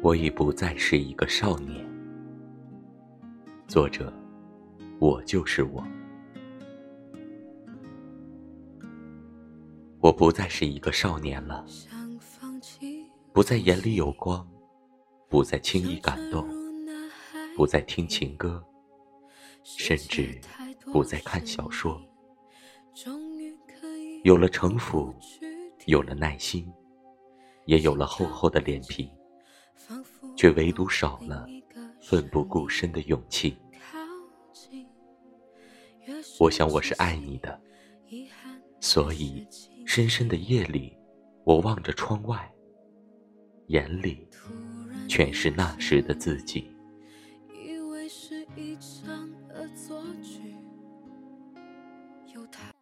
我已不再是一个少年。作者：我就是我。我不再是一个少年了，不再眼里有光，不再轻易感动，不再听情歌，甚至不再看小说。有了城府，有了耐心，也有了厚厚的脸皮，却唯独少了奋不顾身的勇气。我想我是爱你的，所以深深的夜里，我望着窗外，眼里全是那时的自己。一场恶作剧，有他